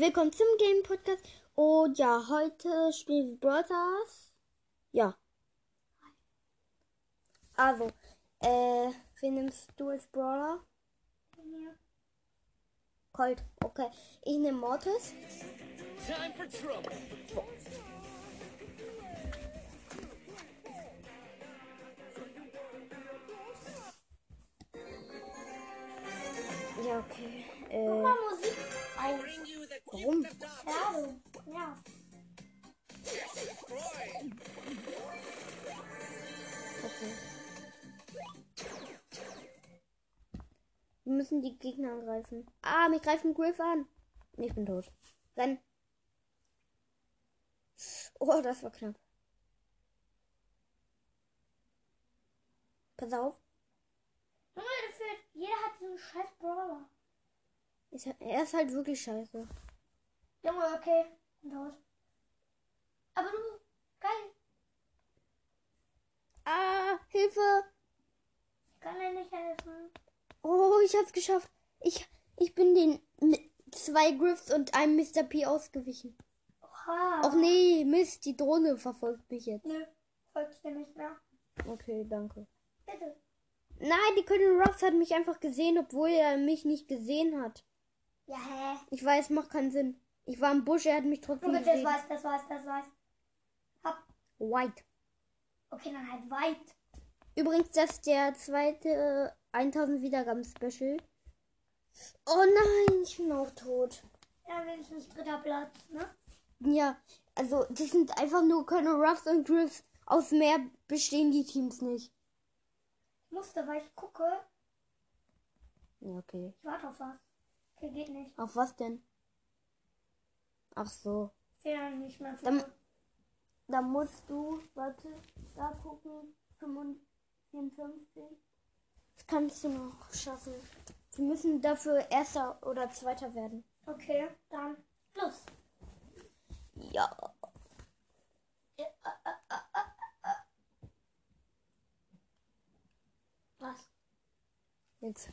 Willkommen zum Game Podcast. Und ja, heute spielen wir Stars. Ja. Also, äh, wen nimmst du als Brawler? Colt, okay. Ich nehme Mortis. Time for trouble. Ja, okay. Äh, Mal Musik the warum? Werbung. Ja. Okay. Wir müssen die Gegner angreifen. Ah, mich greift ein Griff an. Ich bin tot. Renn. Oh, das war knapp. Pass auf. Jeder hat so einen scheiß Brawler. Ist, er ist halt wirklich scheiße. Junge, okay. Tot. Aber du, geil. Ah, Hilfe. Ich kann dir nicht helfen. Oh, ich hab's geschafft. Ich, ich bin den mit zwei Griffs und einem Mr. P ausgewichen. Oha. Ach nee, Mist, die Drohne verfolgt mich jetzt. Nö, folgst dir nicht mehr. Okay, danke. Bitte. Nein, die Colonel Ruffs hat mich einfach gesehen, obwohl er mich nicht gesehen hat. Ja, hä? Ich weiß, macht keinen Sinn. Ich war im Busch, er hat mich trotzdem Junge, das gesehen. weiß, das weiß, das weiß. Hab. White. Okay, dann halt weit. Übrigens, das ist der zweite äh, 1000 Wiedergaben Special. Oh nein, ich bin auch tot. Ja, nicht dritter Platz, ne? Ja, also das sind einfach nur Colonel Ruffs und Griffs. Aus mehr bestehen die Teams nicht. Ich musste, weil ich gucke. Ja, okay. Ich warte auf was. Okay, geht nicht. Auf was denn? Ach so. Fehler nicht mehr. Dann, da musst du, warte, da gucken. 54. Das kannst du noch schaffen. Wir müssen dafür Erster oder Zweiter werden. Okay, dann los. Ja. Was? Jetzt.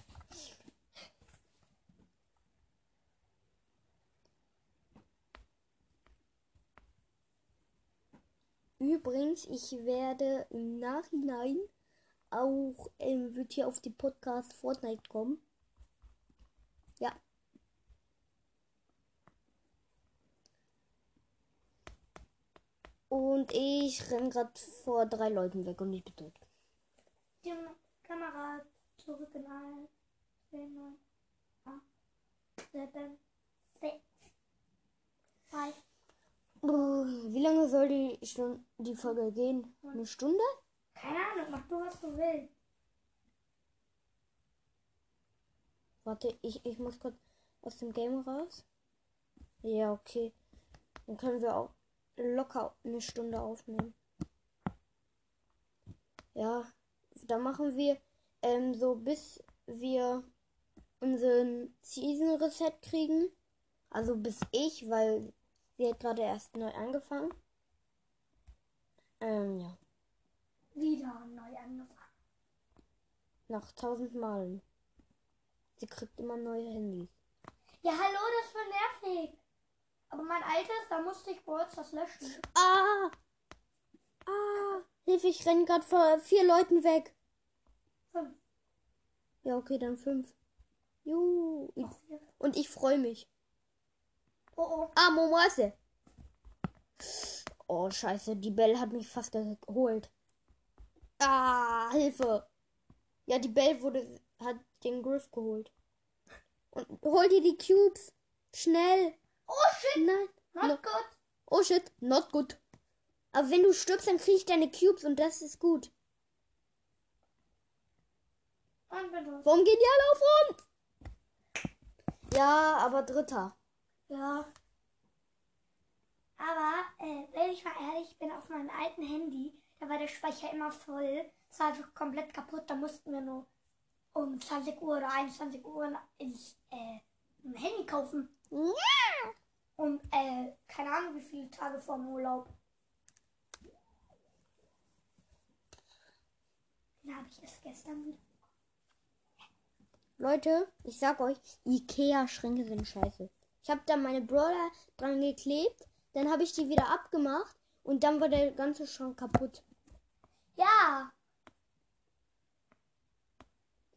Übrigens, ich werde im Nachhinein auch, ähm, wird hier auf die Podcast Fortnite kommen. Ja. Und ich renn gerade vor drei Leuten weg und ich bin tot. Die Kamera zurück in ein. 10, 9, 8, 7, 6, 5. Oh, wie lange soll die, Stunde, die Folge gehen? Eine Stunde? Keine Ahnung, mach du, was du willst. Warte, ich, ich muss kurz aus dem Game raus. Ja, okay. Dann können wir auch locker eine Stunde aufnehmen. Ja, dann machen wir ähm, so bis wir unseren Season Reset kriegen. Also bis ich, weil sie hat gerade erst neu angefangen. Ähm, ja. Wieder neu angefangen. Nach tausend Malen. Sie kriegt immer neue Handys. Ja, hallo, das voll nervig. Aber mein altes, da musste ich kurz das löschen. Ah! Ah! Hilfe, ich renne gerade vor vier Leuten weg. Fünf. Ja, okay, dann fünf. Juhu. Und ich freue mich. Oh, oh. Ah, Momase. Oh, scheiße, die Belle hat mich fast geholt. Ah, Hilfe. Ja, die Belle wurde, hat den Griff geholt. Und hol dir die Cubes. Schnell. Oh, shit. Nein. Not No. good. Oh shit, not good. Aber wenn du stirbst, dann krieg ich deine Cubes und das ist gut. Warum gehen die alle auf uns? Ja, aber dritter. Ja. Aber, äh, wenn ich mal ehrlich bin, auf meinem alten Handy, da war der Speicher immer voll. Es war einfach komplett kaputt. Da mussten wir nur um 20 Uhr oder 21 Uhr ins, äh, ein Handy kaufen. Ja. Und, äh, keine Ahnung, wie viele Tage vor dem Urlaub. Den habe ich erst gestern wieder. Leute, ich sag euch, Ikea-Schränke sind scheiße. Ich habe da meine Brawler dran geklebt, dann habe ich die wieder abgemacht und dann war der ganze Schrank kaputt. Ja.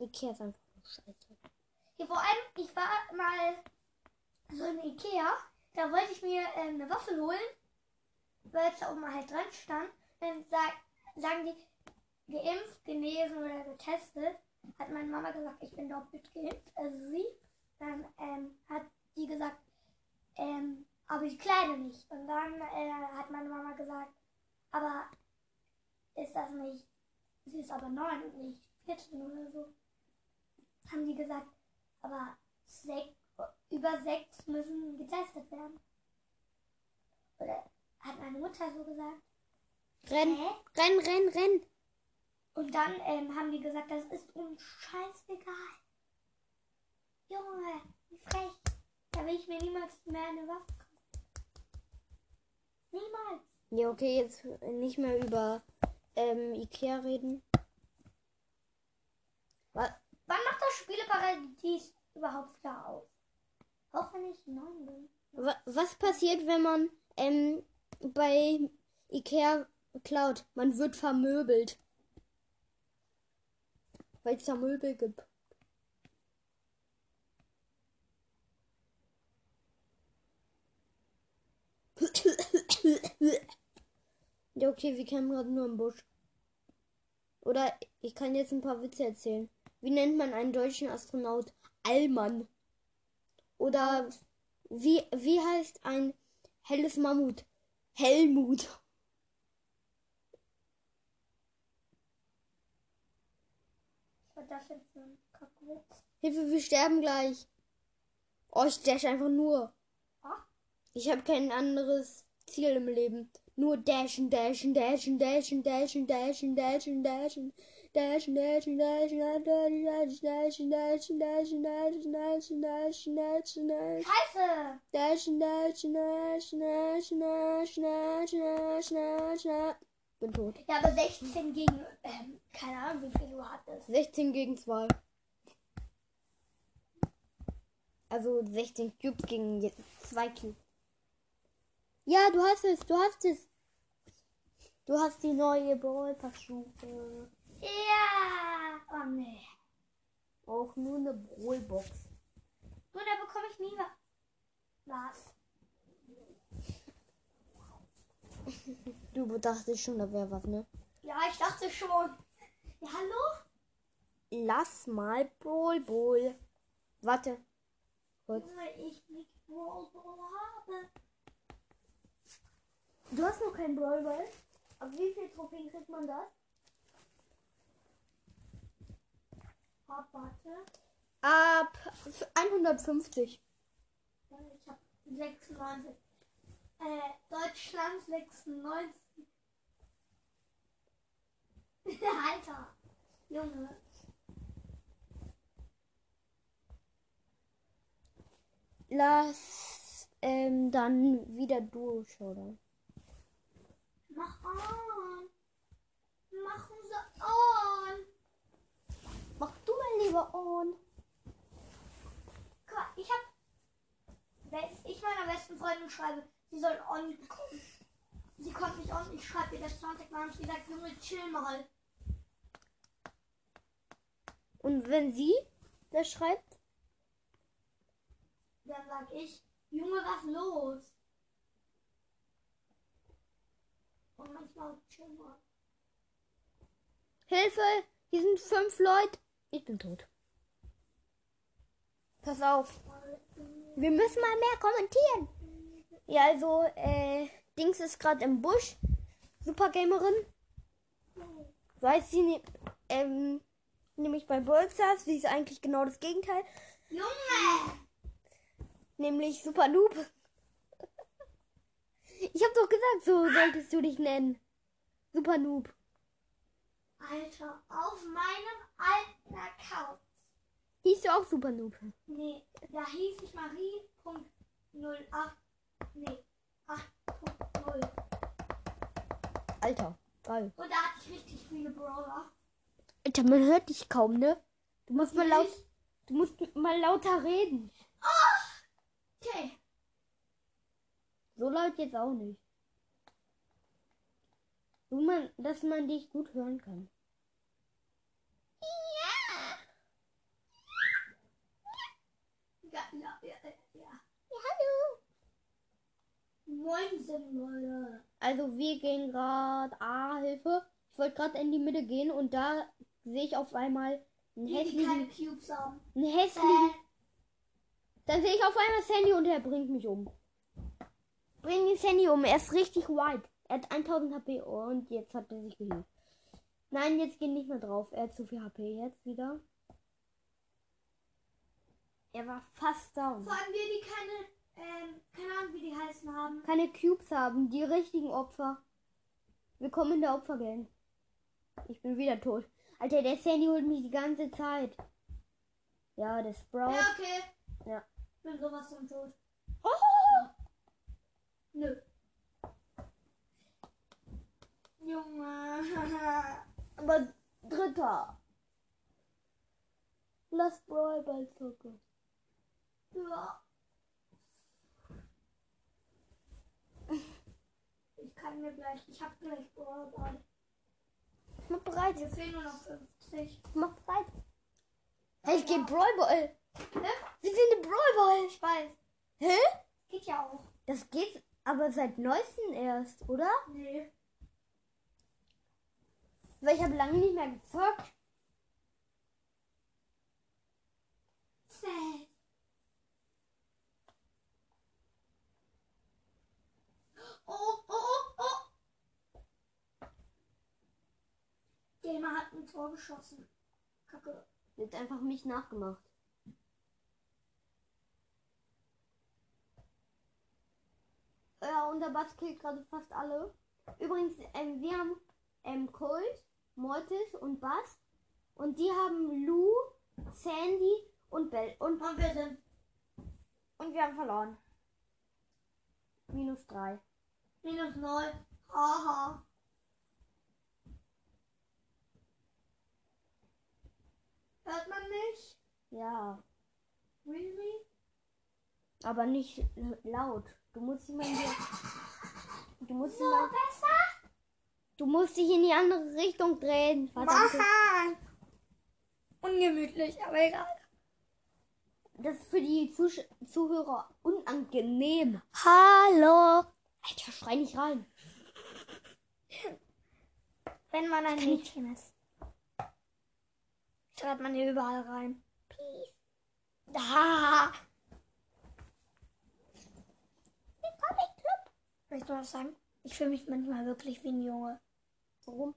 Ikea ist einfach nur scheiße. Ja, vor allem, ich war mal so in Ikea, da wollte ich mir ähm, eine Waffel holen, weil es da oben halt dran stand. Dann sag, sagen die, geimpft, genesen oder getestet. Hat meine Mama gesagt, ich bin doppelt geimpft, also sie. Dann ähm, hat die gesagt, ähm, aber ich kleide nicht. Und dann äh, hat meine Mama gesagt, aber ist das nicht, sie ist aber neun und nicht 14 oder so. Haben die gesagt, aber sech, über sechs müssen getestet werden. Oder hat meine Mutter so gesagt. Renn, Hä? renn, renn, renn. Und dann ähm, haben die gesagt, das ist uns scheißegal. Junge, wie frech. Da will ich mir niemals mehr eine Waffe kaufen. Niemals. Ja, okay, jetzt nicht mehr über ähm, Ikea reden. Was? Wann macht das Spieleparadies überhaupt wieder auf? Auch wenn ich neun bin. Wa- Was passiert, wenn man ähm, bei Ikea klaut? Man wird vermöbelt. Weil es da Möbel gibt. Ja, okay, wir kämen gerade nur im Busch. Oder ich kann jetzt ein paar Witze erzählen. Wie nennt man einen deutschen Astronaut? Allmann. Oder wie, wie heißt ein helles Mammut? Helmut. Hilfe, wir sterben gleich. Oh, ich dash einfach nur. Ah? Ich habe kein anderes Ziel im Leben. Nur dashen, dashen, dashen, dashen, dashen, dashen, dashen, dashen. Dashen, dashen, dashen, dashen, dashen, dashen, dashen, dashen, dashen, dashen, dashen, dashen, dashen. Scheiße! Dashen, dashen, dashen, dashen, dashen, dashen, dashen, dashen. Bin tot. Ja, aber 16 gegen, ähm, keine Ahnung, wie viel du hattest. 16 gegen 2. Also 16 Cubes gegen 2 Cubes. Ja, du hast es, du hast es. Du hast die neue Ballpass-Stufe. Ja! Oh nee. Auch nur eine Ballbox. Nur da bekomme ich nie wa- was. Du dachtest schon, da wäre was, ne? Ja, ich dachte schon. Ja, hallo? Lass mal Ball Ball. Warte. Kurz. Weil ich nicht Brawl habe. Du hast noch keinen Brawl Ball. Ab wie viel Trophäen kriegt man das? Hab, warte. Ab 150. Ja, Ich hab 96. Äh, Deutschland 96. Alter. Junge. Lass ähm, dann wieder oder? Mach an. Machen Sie an. Mach du mal lieber mal, Ich hab. Wenn ich meiner besten Freundin schreibe, sie soll on kommen. Sie kommt nicht on, ich schreibe ihr das 20 Mal und sie sagt, Junge, chill mal. Und wenn sie das schreibt, Dann sag ich, Junge, was los? Und manchmal chill mal. Hilfe, hier sind fünf Leute. Ich bin tot. Pass auf. Wir müssen mal mehr kommentieren. Ja, also, äh, Dings ist gerade im Busch. Supergamerin. Weiß sie nicht, ähm, nämlich bei Ballstars, sie ist eigentlich genau das Gegenteil. Junge! Nämlich Super Noob. Ich hab doch gesagt, so solltest du dich nennen. Super Noob. Alter, auf meinem alten Account. Hieß du auch Super Noob? Nee, da hieß ich Marie.08. Nee, 8.0. Alter, geil. Und da hatte ich richtig viele Brawler. Alter, man hört dich kaum, ne? Du musst mal laut, du musst mal lauter reden. Okay, so laut jetzt auch nicht. So man, dass man dich gut hören kann. Ja, ja, ja, ja. ja. hallo. Moinsen, Leute. Also wir gehen gerade. Ah, Hilfe. Ich wollte gerade in die Mitte gehen und da sehe ich auf einmal einen Die, die keine hässlichen. Cubes haben. Einen hässlichen. Dann sehe ich auf einmal Sandy und er bringt mich um. Bring den Sandy um. Er ist richtig white. Er hat 1000 HP und jetzt hat er sich geheilt. Nein, jetzt geht nicht mehr drauf. Er hat zu viel HP. Jetzt wieder. Er war fast down. Vor allem wir, die keine, ähm, keine Ahnung, wie die heißen haben. Keine Cubes haben. Die richtigen Opfer. Willkommen in der Opfergang. Ich bin wieder tot. Alter, der Sandy holt mich die ganze Zeit. Ja, der Sprout. Ja, okay. Ja. Ich bin sowas von tot. Oh! Nö. Junge. Aber dritter. Lass Brawl Ball zocken. ja. Ich kann mir gleich, ich hab gleich Brawlball. Mach bereit. Mir fehlen nur noch 50. Mach bereit. Hey, ich geh Brawl Ball. Ne? Wir sind im Brawl Ball. Ich weiß. Hä? Geht ja auch. Das geht aber seit neuestem erst, oder? Nee. Weil ich habe lange nicht mehr gezockt. Sad. Oh, oh, oh, oh. Gamer hat ein Tor geschossen. Kacke. Jetzt einfach mich nachgemacht. Ja, und der Bass killt gerade fast alle. Übrigens, ähm, wir haben ähm, Colt, Mortis und Bass. Und die haben Lou, Sandy und Bell. Und, Und wir sind und wir haben verloren. Minus drei. minus 9. Haha. Hört man mich? Ja, Really? aber nicht laut. Du musst in die, du musst So mal, besser? du musst dich in die andere Richtung drehen. Verdammt. Machen! Ungemütlich, aber egal. Das ist für die Zusch Zuhörer unangenehm. Hallo! Alter, schrei nicht rein. Wenn man ein Mädchen ist, schreibt man hier überall rein. Peace. Da! Möchtest du was sagen? Ich fühle mich manchmal wirklich wie ein Junge. Warum?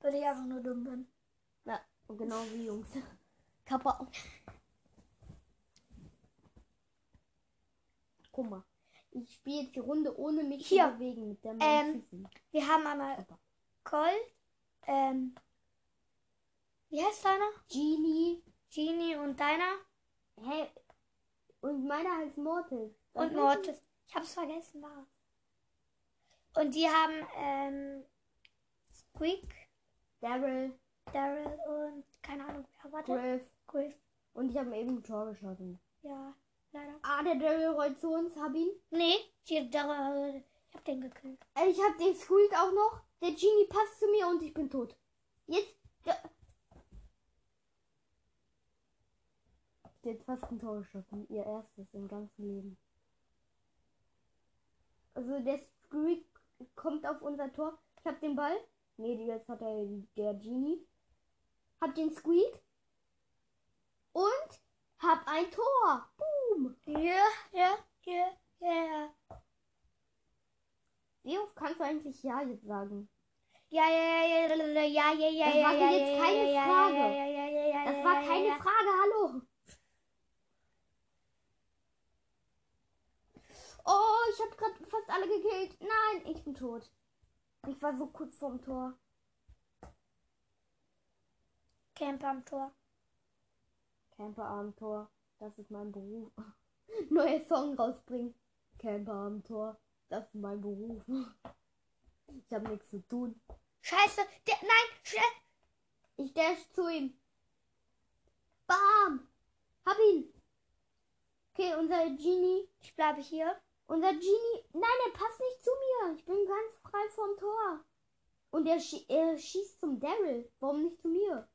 Weil ich einfach nur dumm bin. Ja, genau wie Jungs. Kappa. Guck mal. Ich spiele jetzt die Runde ohne mich Hier. zu bewegen mit der Ähm. Füßen. Wir haben einmal Kappa. Colt, ähm, wie heißt deiner? Genie. Genie und deiner? Hä? Und meiner heißt Mortis. Und Mortis. Ich hab's vergessen, war. Und die haben, ähm, Squeak, Daryl, Daryl und keine Ahnung, wer warte. Griff. Griff. Und ich habe eben ein Tor geschossen. Ja, leider. Ah, der Daryl rollt zu uns. Hab ihn. Nee, die, Daryl, ich hab den gekillt. Äh, Ich hab den Squeak auch noch. Der Genie passt zu mir und ich bin tot. Jetzt. Ja. Hat fast ein Tor geschossen. Ihr erstes im ganzen Leben. Also der Squeak kommt auf unser Tor. Ich hab den Ball. Nee, jetzt hat er der Genie. Hab den Squeak. Und hab ein Tor. Boom. Ja, ja, ja, ja. Wie oft kannst du eigentlich Ja jetzt sagen? Ja, ja, ja, ja, ja, ja, ja, ja, Das ja, war ja, jetzt ja, keine ja, Frage. Ja, ja, ja, ja, ja, Das ja, war ja, keine ja. Frage, hallo. Oh, ich habe gerade fast alle gekillt. Nein, ich bin tot. Ich war so kurz vorm Tor. Camper am Tor. Camper-Abenteuer, das ist mein Beruf. Neuer Song rausbringen. Camper-Abenteuer, das ist mein Beruf. Ich habe nichts zu tun. Scheiße, der, nein, schnell. Ich dash zu ihm. Bam! Hab ihn. Okay, unser Genie. Ich bleibe hier. Unser Genie. Nein, er passt nicht zu mir. Ich bin ganz frei vom Tor. Und er, schie er schießt zum Daryl. Warum nicht zu mir?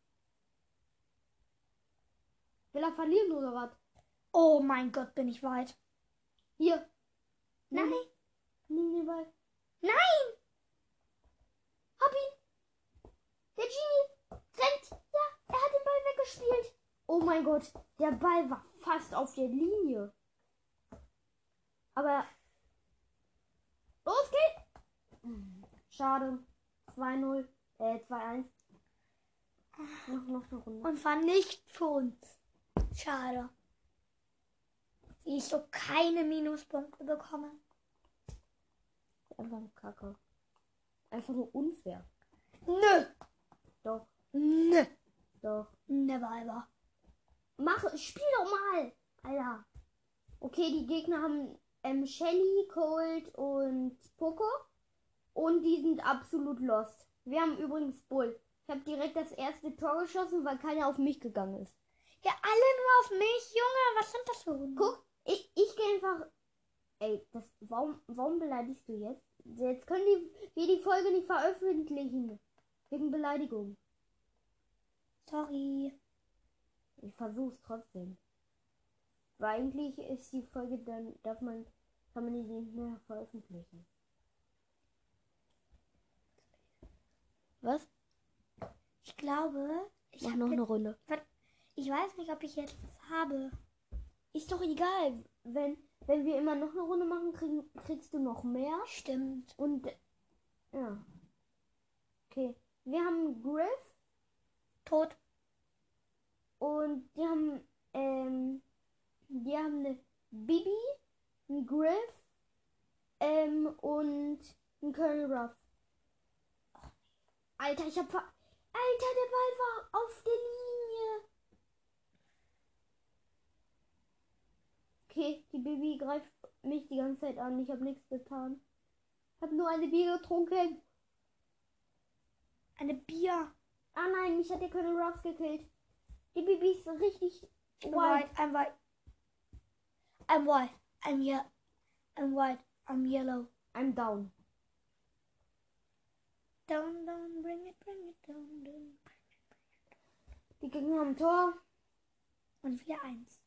Will er verlieren oder was? Oh mein Gott, bin ich weit. Hier. Nein. Nimm den Ball. Nein! Hab ihn. Der Genie rennt. Ja, er hat den Ball weggespielt. Oh mein Gott. Der Ball war fast auf der Linie. Aber. Los geht's. Schade. 2-0. Äh, 2-1. Noch, noch eine Runde. Und war nicht für uns. Schade. Wie ich so keine Minuspunkte bekomme. Einfach nur Kacke. Einfach nur unfair. Nö. Doch, Nö. doch. Never ever. Mach, spiel doch mal. Alter. Okay, die Gegner haben ähm, Shelly, Cold und Poco. Und die sind absolut lost. Wir haben übrigens Bull. Ich habe direkt das erste Tor geschossen, weil keiner auf mich gegangen ist. Ja, alle nur auf mich, Junge. Was sind das für Hunde? Guck, ich, ich gehe einfach. Ey, das, warum, warum beleidigst du jetzt? Jetzt können die, wir die Folge nicht veröffentlichen. Wegen Beleidigung. Sorry. Ich versuch's trotzdem. Weil eigentlich ist die Folge dann, darf man, kann man die nicht mehr veröffentlichen. Was? Ich glaube, ich Mach hab noch jetzt, eine Runde. Ich weiß nicht, ob ich jetzt was habe. Ist doch egal. Wenn, wenn wir immer noch eine Runde machen, kriegen, kriegst du noch mehr. Stimmt. Und ja. Okay. Wir haben Griff Tot. und die haben ähm, die haben eine Bibi, einen Griff ähm, und einen Colonel Ruff. Alter, ich hab Alter, der Ball war auf der Linie. Okay, die Bibi greift mich die ganze Zeit an. Ich habe nichts getan. Hab nur eine Bier getrunken. Eine Bier. Ah nein, mich hat der Colonel Ruff gekillt. Die Bibi ist richtig Ich bin white. I'm white. I'm white. I'm yellow. I'm white. I'm yellow. I'm down. Down, down, bring it, bring it down, down. Die Gegner haben Tor. Und wir eins.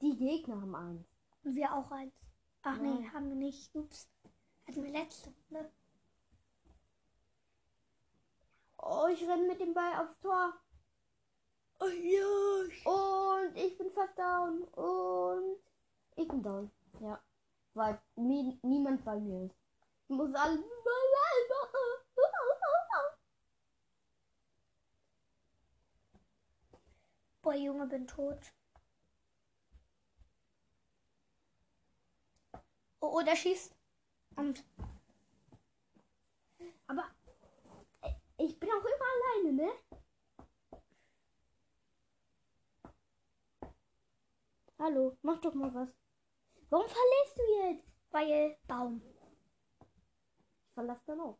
Die Gegner haben eins. Und wir auch eins. Ach nee, Nein. haben wir nicht. Ups. Hatten wir letzte. Ne? Oh, ich renne mit dem Ball aufs Tor. Oh ja. Und ich bin fast down. Und ich bin down. Ja. Weil nie, niemand bei mir ist. Ich muss alles machen. Boah, Junge, bin tot. Oh, oh, der schießt. Und Aber äh, ich bin auch immer alleine, ne? Hallo, mach doch mal was. Warum verlässt du jetzt? weil Baum. Ich verlasse dann auch.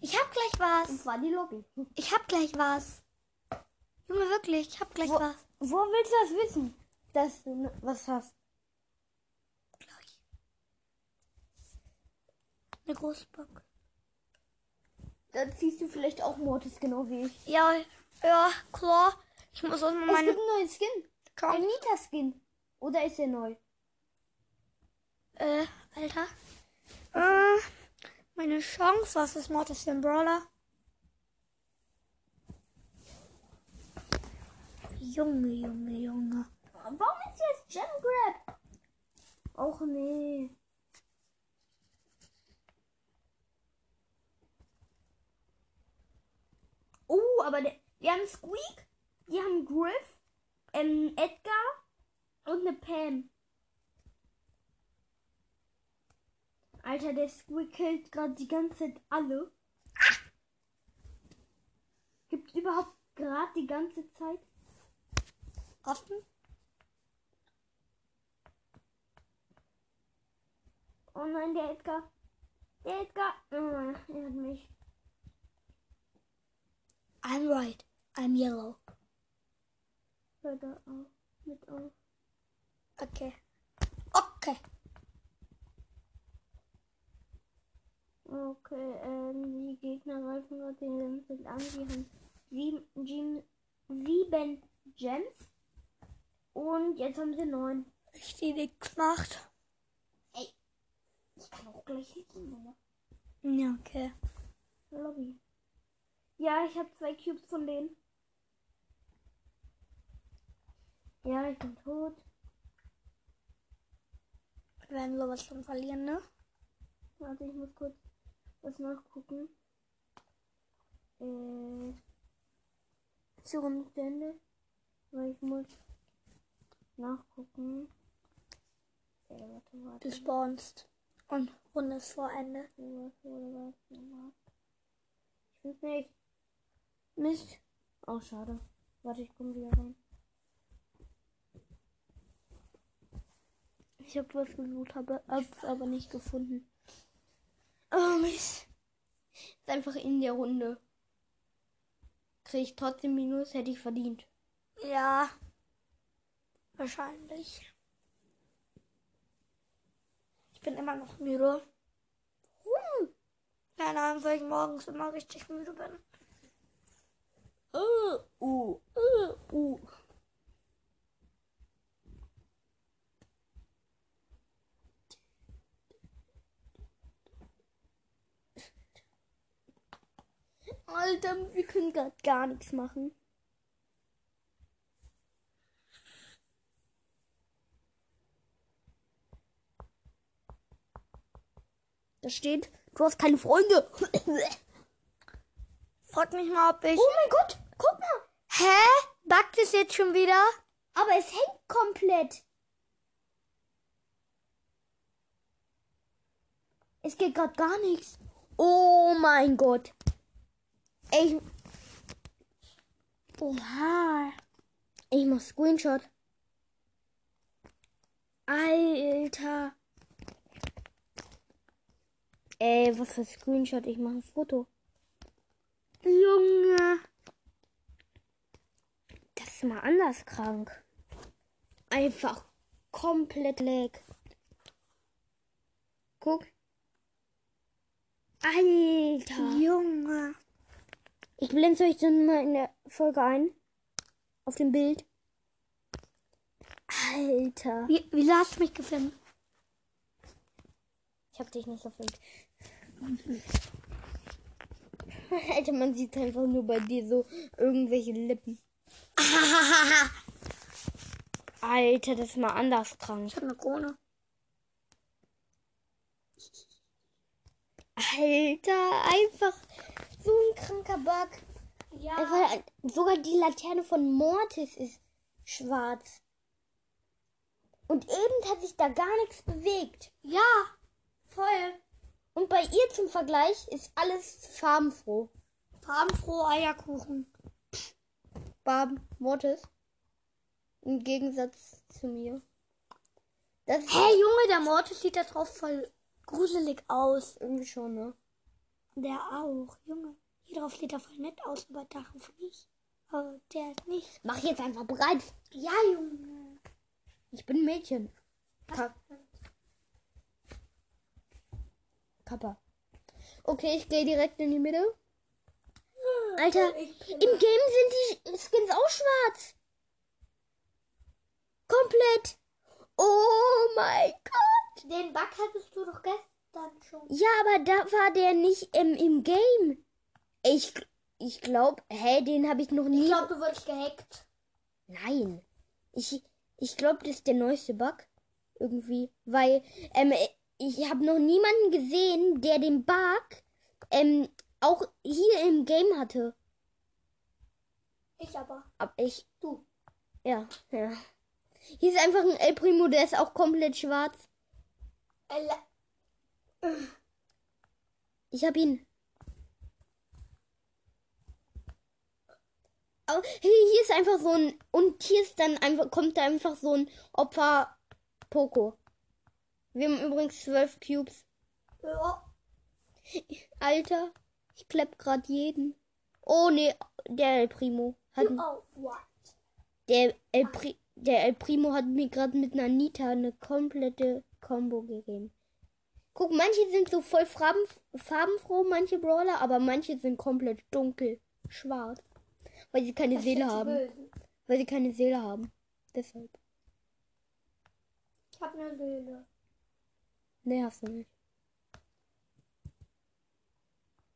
Ich hab gleich Und was. zwar die Lobby. Ich hab gleich was. Junge, wirklich, ich hab gleich Wo- was. Wo willst du das wissen? Dass du was hast. Gleich. Eine große Bock. Dann ziehst du vielleicht auch Mortis, genau wie ich. Ja, ja, klar. Ich muss auch mal Es meine gibt einen neuen Skin. Ein Nita-Skin. Oder ist er neu? Äh, Alter. Äh, meine Chance, was ist Mortis ein Brawler? Junge, Junge, Junge. Warum ist jetzt Gem Grab? Och nee. Oh, aber der, wir haben Squeak, die haben Griff, ähm, Edgar und eine Pam. Alter, der Squeak killt gerade die ganze Zeit alle. Gibt überhaupt gerade die ganze Zeit? Offen? Oh nein, der Edgar. Der Edgar. Oh, er hat mich. I'm right. I'm yellow. Hör da auf. Mit auf. Okay. Okay. Okay. Ähm, die Gegner greifen gerade den Limpel an. Die haben sieben, sieben, sieben Gems. Und jetzt haben sie neun. Ich die nichts macht. Ich kann auch gleich hitten, oder? Ja, okay. Lobby. Ja, ich habe zwei Cubes von denen. Ja, ich bin tot. Wir werden sowas schon verlieren, ne? Warte, ich muss kurz was nachgucken. Äh. Umstände. Weil ich muss nachgucken. Äh, warte, warte. Du spawnst. Und Runde ist vor Ende. Ich find's nicht. Mist. Oh, schade. Warte, ich komme wieder rein. Ich habe was gesucht, habe hab's aber nicht gefunden. Oh, Mist. Ist einfach in der Runde. Krieg ich trotzdem Minus, hätte ich verdient. Ja. Wahrscheinlich. Ich bin immer noch müde. Warum? Keine Ahnung, weil ich morgens immer richtig müde bin. Uh, uh, uh, uh. Alter, wir können gerade gar nichts machen. Da steht, du hast keine Freunde. Frag mich mal, ob ich. Oh mein Gott, guck mal. Hä? Backt es jetzt schon wieder? Aber es hängt komplett. Es geht gerade gar nichts. Oh mein Gott. Ey. Oha. Ich mach Screenshot. Alter. Ey, was für Screenshot? Ich mache ein Foto. Junge. Das ist mal anders krank. Einfach komplett lag. Guck. Alter. Junge. Ich blende euch dann mal in der Folge ein. Auf dem Bild. Alter. Wie, wieso hast du mich gefilmt? Ich hab dich nicht gefilmt. Alter, man sieht einfach nur bei dir so irgendwelche Lippen. Alter, das ist mal anders krank. Ich habe eine Krone. Alter, einfach so ein kranker Bug. Ja. Einfach, sogar die Laterne von Mortis ist schwarz. Und eben hat sich da gar nichts bewegt. Ja. Voll. Und bei ihr zum Vergleich ist alles farbenfroh. Farbenfroh Eierkuchen. Barb, Mortis. Im Gegensatz zu mir. Das Hey Junge, der Mortis sieht da drauf voll gruselig aus. irgendwie schon, ne? Der auch, Junge. Hier drauf sieht er voll nett aus, aber darauf nicht. Aber der nicht. Mach jetzt einfach bereit. Ja, Junge. Ich bin ein Mädchen. Ka Kappa. Okay, ich gehe direkt in die Mitte. Alter, im Game sind die Skins auch schwarz. Komplett. Oh mein Gott. Den Bug hattest du doch gestern schon. Ja, aber da war der nicht im, im Game. Ich, ich glaube, hä, den habe ich noch nie. Ich glaube, du wurdest gehackt. Nein. Ich, ich glaube, das ist der neueste Bug. Irgendwie. Weil, ähm, ich habe noch niemanden gesehen, der den Bug, ähm, auch hier im Game hatte. Ich aber. Aber ich, Du. ja, ja. Hier ist einfach ein El Primo, der ist auch komplett schwarz. Alla- Ich hab ihn. Aber hier ist einfach so ein, und hier ist dann einfach, kommt da einfach so ein Opfer Poco. Wir haben übrigens zwölf Cubes. Ja. Alter, ich klepp grad jeden. Oh nee, der El Primo hat, Oh, der El, Pri, der El Primo hat mir gerade mit einer Nita eine komplette Combo gegeben. Guck, manche sind so voll farben, farbenfroh, manche Brawler, aber manche sind komplett dunkel, schwarz. Weil sie keine Das Seele haben. Bösen. Weil sie keine Seele haben. Deshalb. Ich hab eine Seele. Nee, hast du nicht.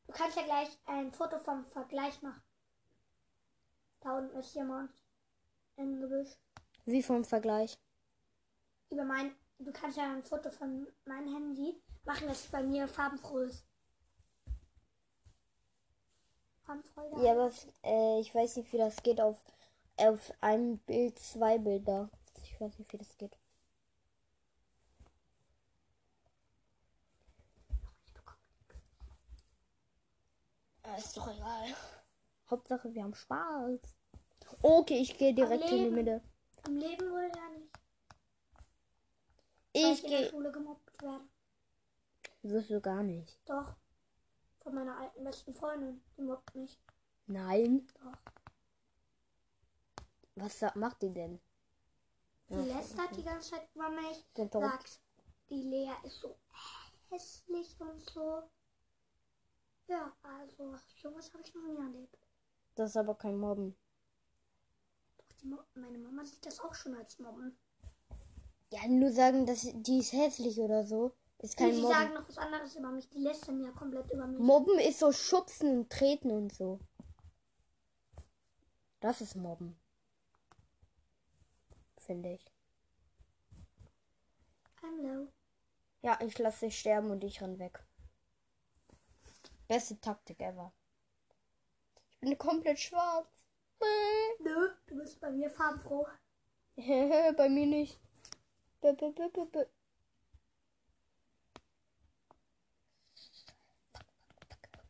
Du kannst ja gleich ein Foto vom Vergleich machen. Da unten ist jemand im Gebüsch. Wie vom Vergleich. Über mein, du kannst ja ein Foto von meinem Handy machen, das bei mir farbenfroh ist. Farbenfroh da. Ja, aber äh, ich weiß nicht, wie das geht auf, auf einem Bild zwei Bilder. Ich weiß nicht, wie das geht. Ah, Ist doch egal. Hauptsache, wir haben Spaß. Okay, ich gehe direkt in die. Mitte. Im Leben würde er nicht. Ich in der gehe. Schule gemobbt werden. Du gar nicht. Doch. Von meiner alten besten Freundin. Die mobbt mich. Nein. Doch. Was macht die denn? Die lästert die ganze Zeit über mich. Verrückt. Sagt, die Lea ist so hässlich und so. Ja, also, sowas habe ich noch nie erlebt. Das ist aber kein Mobben. Doch die Mo meine Mama sieht das auch schon als Mobben. Ja, nur sagen, dass die ist hässlich oder so. Ist kein sie Mobben. sagen noch was anderes über mich. Die lästern ja komplett über mich. Mobben ist so schubsen und treten und so. Das ist Mobben. Finde ich. Low. Ja, ich lasse dich sterben und ich renn weg. Beste Taktik ever. Ich bin komplett schwarz. Nö, du bist bei mir farbenfroh. Bei mir nicht. B -b -b -b -b.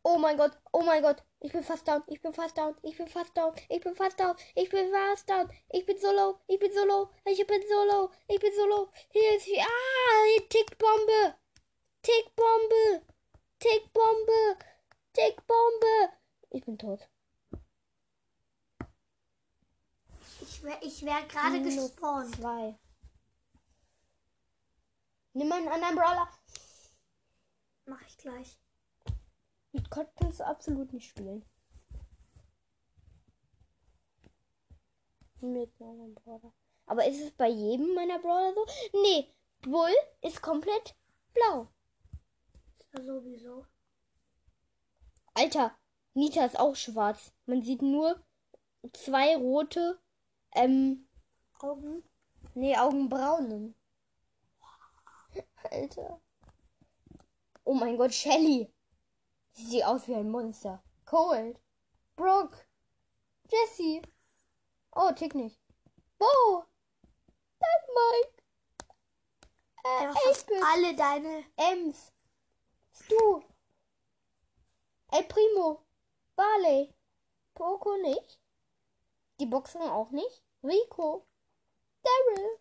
Oh mein Gott, oh mein Gott. Ich bin fast down, ich bin fast down, ich bin fast down, ich bin fast down, ich bin fast down. Ich bin so low, ich bin so low, ich bin so low, ich bin so low. Hier ist, ah, hier tickt Bombe. Tick Bombe. Tick Bombe. Tick Bombe. Ich bin tot. Ich wäre ich wär gerade gespawnt. Zwei. Nimm mal einen anderen Brawler. Mach ich gleich. Mit Gott kannst du absolut nicht spielen. Mit einem Brawler. Aber ist es bei jedem meiner Brawler so? Nee, Bull ist komplett blau. Ist ja sowieso. Alter, Nita ist auch schwarz. Man sieht nur zwei rote ähm, Augen. Nee, Augenbraunen. Alter. Oh mein Gott, Shelly. Sie sieht aus wie ein Monster. Cold. Brooke. Jessie. Oh, tick nicht. Bo. Das Mike. Äh, 8-Bit. alle deine. Ems. Stu. El Primo. Barley. Poco nicht. Die Boxen auch nicht. Rico. Daryl.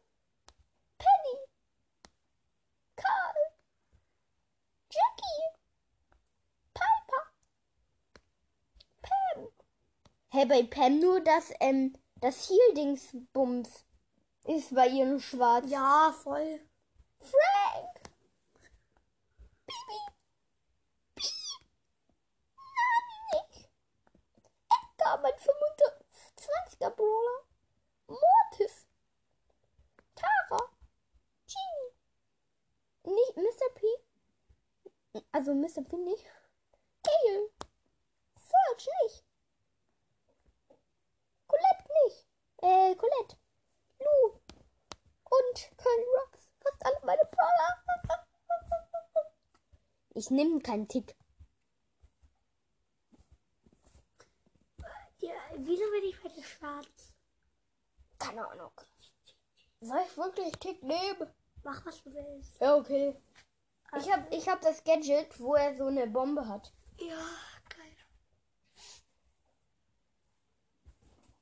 Hey, bei Pam nur das, ähm, das Heal-Dingsbums ist bei ihr nur schwarz. Ja, voll. Frank! Bibi! Bi! Nani! Edgar, mein 25er Brawler! Mortis! Tara! Genie! Nicht Mr. P? Also Mr. P nicht. Gale! Serge nicht! Colette nicht! Äh, Colette! Lou! und Curly Rocks. Fast alle meine Brawler. Ich nehme keinen Tick. Ja, wieso bin ich heute schwarz? Keine Ahnung. Soll ich wirklich Tick nehmen? Mach was du willst. Ja, okay. Ich hab, ich hab das Gadget, wo er so eine Bombe hat. Ja, geil.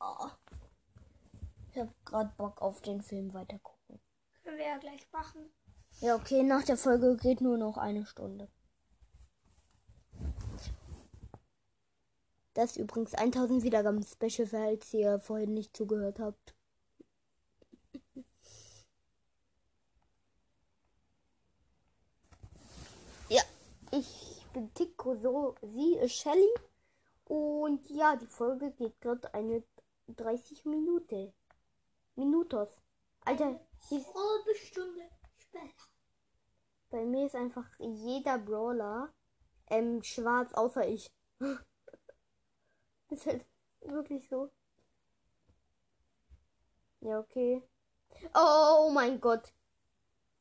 Oh. Ich hab grad Bock auf den Film weitergucken. Können wir ja gleich machen. Ja, okay, nach der Folge geht nur noch eine Stunde. Das ist übrigens 1000 Wiedergaben Special, falls ihr vorhin nicht zugehört habt. Ich bin Tico, so sie ist Shelly. Und ja, die Folge geht gerade eine 30 Minuten. Minutos. Alter, ist, Halbe Stunde später. bei mir ist einfach jeder Brawler ähm, schwarz, außer ich. ist halt wirklich so. Ja, okay. Oh mein Gott.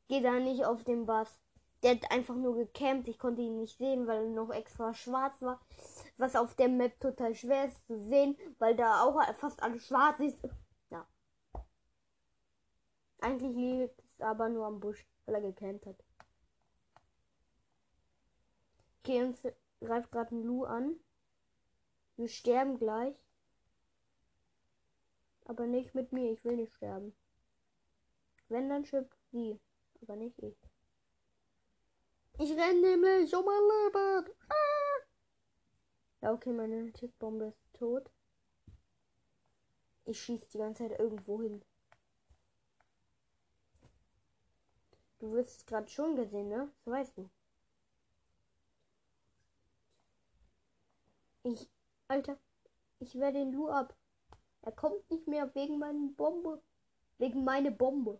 Geh da nicht auf den Bass. Der hat einfach nur gecampt. Ich konnte ihn nicht sehen, weil er noch extra schwarz war. Was auf der Map total schwer ist zu sehen, weil da auch fast alles schwarz ist. Ja. Eigentlich liegt es aber nur am Busch, weil er gecampt hat. Okay, uns greift gerade ein Lu an. Wir sterben gleich. Aber nicht mit mir. Ich will nicht sterben. Wenn, dann stirbt sie. Aber nicht ich. Ich renne nämlich um mein Leben. Ah! Ja, okay, meine Tickbombe ist tot. Ich schieße die ganze Zeit irgendwo hin. Du wirst es gerade schon gesehen, ne? Das weißt du. Ich, Alter, ich werde den Lu ab. Er kommt nicht mehr wegen meiner Bombe. Wegen meiner Bombe.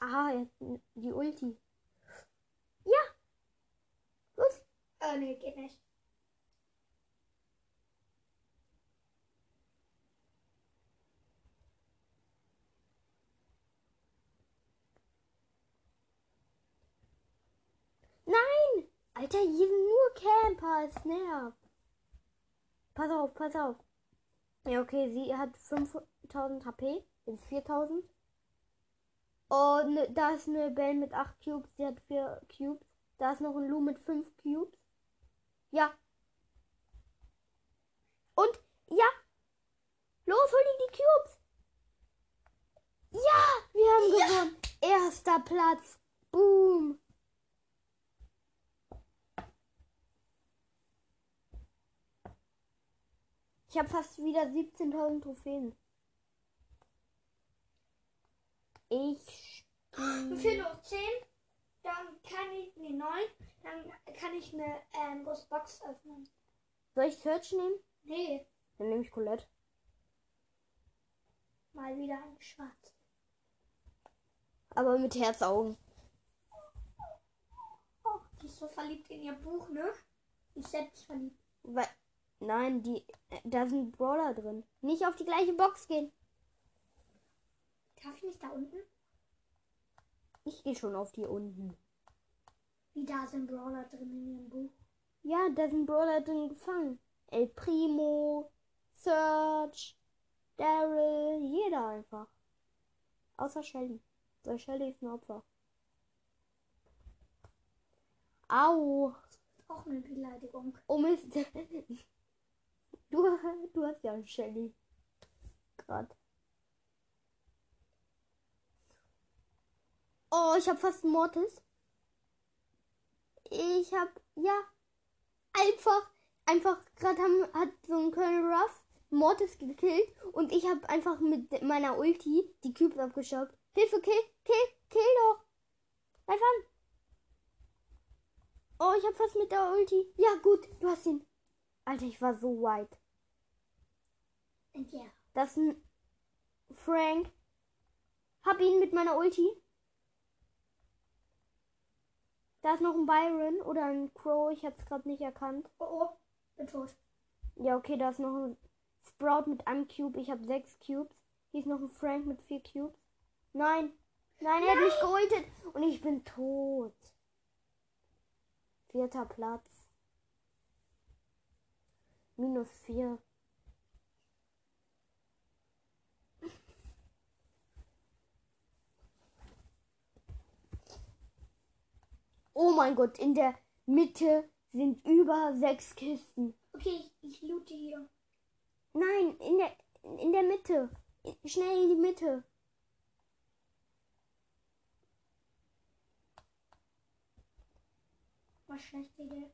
Ah, er hat die Ulti. Ja! Los! Oh nee, geht nicht. Nein! Alter, hier sind nur Camper. Es nervt. Pass auf, pass auf. Ja, okay, sie hat 5000 HP. Jetzt 4000. Und ne, da ist eine Belle mit 8 Cubes. Sie hat 4 Cubes. Da ist noch ein Lu mit 5 Cubes. Ja. Und, ja. Los, hol dir die Cubes. Ja, wir haben gewonnen. Erster Platz. Boom. Ich habe fast wieder 17.000 Trophäen. Ich Mir fehlen noch 10. Dann kann ich, nee, 9. Dann kann ich eine ähm, große Box öffnen. soll ich Search nehmen? Nee, Dann nehme ich Colette. mal wieder ein Schwarz. Aber mit Herzaugen. Oh, die ist so verliebt in ihr Buch, ne? Die ist selbst verliebt. Weil, nein, die, äh, da sind Brawler drin. Nicht auf die gleiche Box gehen. Darf ich nicht da unten? Ich gehe schon auf die unten. Wie da sind Brawler drin in ihrem Buch. Ja, da sind Brawler drin gefangen. El Primo, Search, Daryl, jeder einfach. Außer Shelly. Weil Shelly ist ein Opfer. Au. Auch eine Beleidigung. Oh Mist. Du, du hast ja einen Shelly. Grad. Oh, ich habe fast einen Mortis. Ich habe ja einfach einfach gerade hat so ein Colonel Ruff Mortis gekillt und ich habe einfach mit meiner Ulti die Cubes abgeschaut. Hilfe, kill, kill, kill doch. Bleib an. Oh, ich habe fast mit der Ulti. Ja, gut, du hast ihn. Alter, ich war so weit. Ja. Das ist ein Frank. Hab ihn mit meiner Ulti. Da ist noch ein Byron oder ein Crow. Ich hab's gerade nicht erkannt. Oh, oh, bin tot. Ja, okay, da ist noch ein Sprout mit einem Cube. Ich habe sechs Cubes. Hier ist noch ein Frank mit vier Cubes. Nein. Nein, er hat mich geultet. Und ich bin tot. Vierter Platz. Minus vier. Oh mein Gott, in der Mitte sind über sechs Kisten. Okay, ich, ich loote hier. Nein, in der in der Mitte. Schnell in die Mitte. Was schlechte Idee.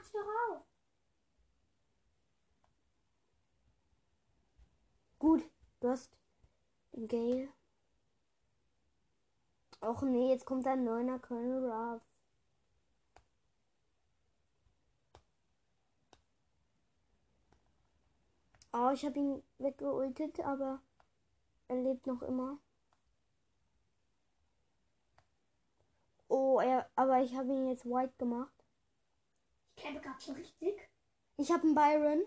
Mach sie doch. Gut, du hast Gale. Och nee, jetzt kommt ein neuner Colonel Ruff. Oh, ich habe ihn weggeultet, aber er lebt noch immer. Oh, er, aber ich habe ihn jetzt white gemacht. Gerade so richtig. Ich habe einen Byron.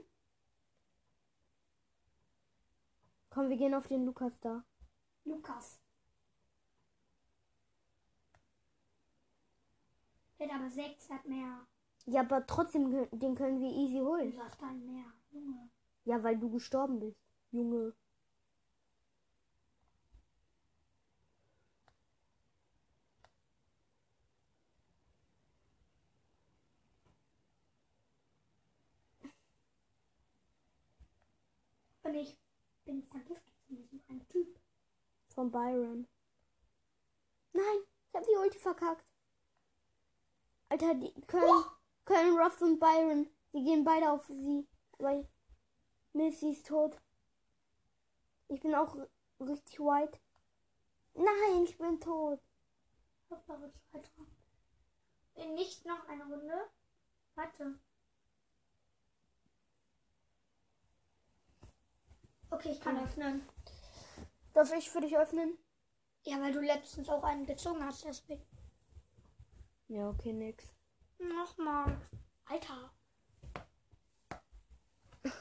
Komm, wir gehen auf den Lukas da. Lukas. Der hat aber sechs, hat mehr. Ja, aber trotzdem, den können wir easy holen. Du hast einen mehr. Junge. Ja, weil du gestorben bist. Junge. Und ich bin vergiftet von diesem einen Typ. Von Byron. Nein, ich habe die Ulti verkackt. Alter, die können, können Ruff und Byron, die gehen beide auf sie. Weil Missy ist tot. Ich bin auch richtig white. Nein, ich bin tot. Zweiter. Äh, Nicht noch eine Runde. Warte. Okay, ich kann öffnen. Darf ich für dich öffnen? Ja, weil du letztens auch einen gezogen hast, deswegen. Ja, okay, nix. Nochmal. Alter.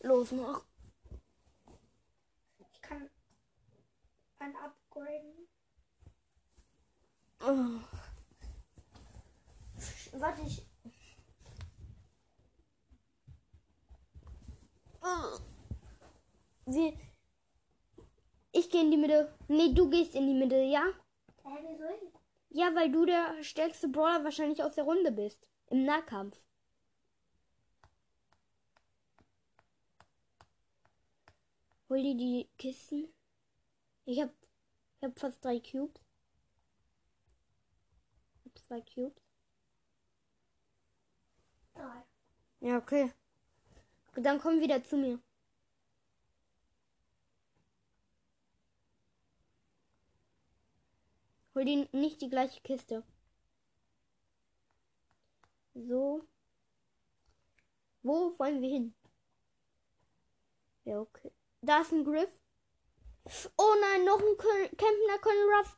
Los, mach. Ich kann ein upgraden. Oh. Warte, ich. Oh. Wir. Ich gehe in die Mitte. Nee, du gehst in die Mitte, ja? Hä, wieso? Ja, weil du der stärkste Brawler wahrscheinlich aus der Runde bist. Im Nahkampf. Hol dir die Kisten. Ich hab, ich hab fast drei Cubes. Ich hab zwei Cubes. Drei. Ja, okay. Dann komm wieder zu mir. Hol dir nicht die gleiche Kiste. So. Wo wollen wir hin? Ja, okay. Da ist ein Griff. Oh nein, noch ein Kön campender Colonel Ruff.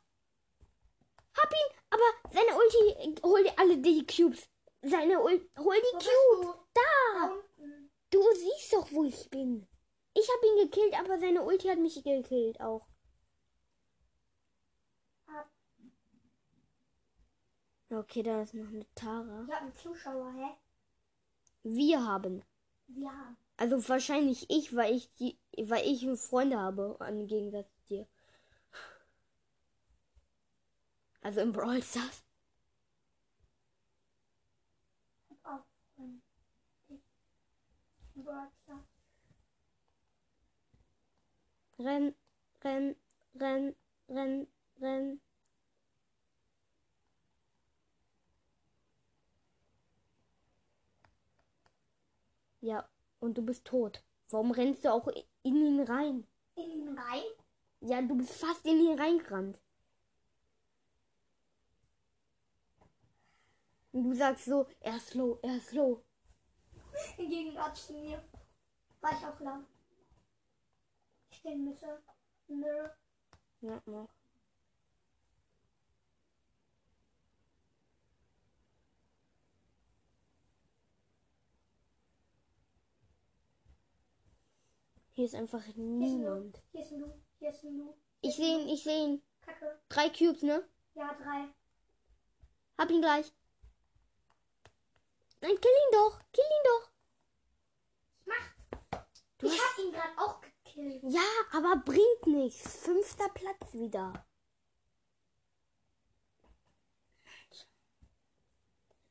Hab ihn, aber seine Ulti, hol dir alle die Cubes. Seine Ulti, hol die Wo Cubes. Da. Da. Du siehst doch, wo ich bin. Ich habe ihn gekillt, aber seine Ulti hat mich gekillt auch. Ab. Okay, da ist noch eine Tara. Ich hab einen Zuschauer, hä? Wir haben. Wir haben. Also wahrscheinlich ich, weil ich die, weil ich Freunde habe, im Gegensatz zu dir. Also im Brawl Stars. Ich hab auch einen. Geburtstag. Renn, renn, renn, renn, renn. Ja, und du bist tot. Warum rennst du auch in ihn rein? In ihn rein? Ja, du bist fast in ihn reingerannt. Und du sagst so, er ist low, er ist low. Zu mir. War ich auch lang. Ich stehe in Mitte. Nö. Ja, mach. Hier ist einfach niemand. Hier ist ein Lu. Hier ist ein Lu. Ich sehe ihn, ich sehe ihn. Kacke. Drei Cubes, ne? Ja, drei. Hab ihn gleich. Nein, kill ihn doch. Kill ihn doch. Mach. Du ich hast- hab ihn gerade auch gekillt. Ja, aber bringt nichts. Fünfter Platz wieder.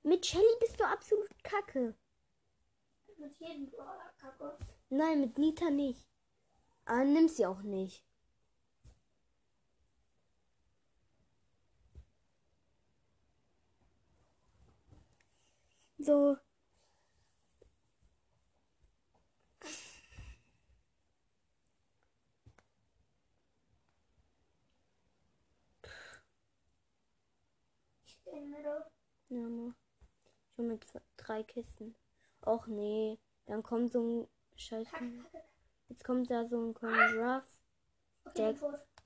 Mit Shelly bist du absolut kacke. Mit jedem Brawler kacke. Nein, mit Nita nicht. Aber nimm sie auch nicht. So. Ja, nur. Schon mit drei Kisten. Och nee. Dann kommt so ein Scheiß. Jetzt kommt da so ein. Okay, Der-.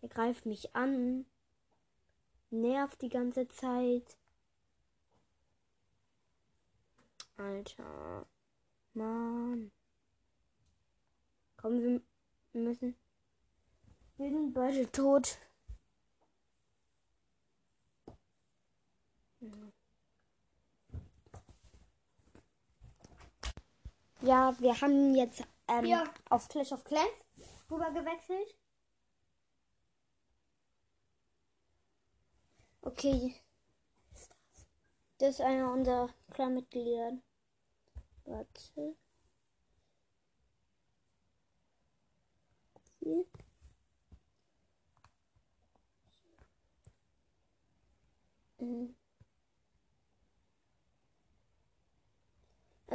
Der greift mich an. Nervt die ganze Zeit. Alter. Mann. Komm, wir müssen. Wir sind beide tot. Ja, wir haben jetzt ähm, Ja. auf Clash of Clans rüber gewechselt. Okay. Das ist einer unserer Clan-Mitglieder. Warte. Hier. Ähm.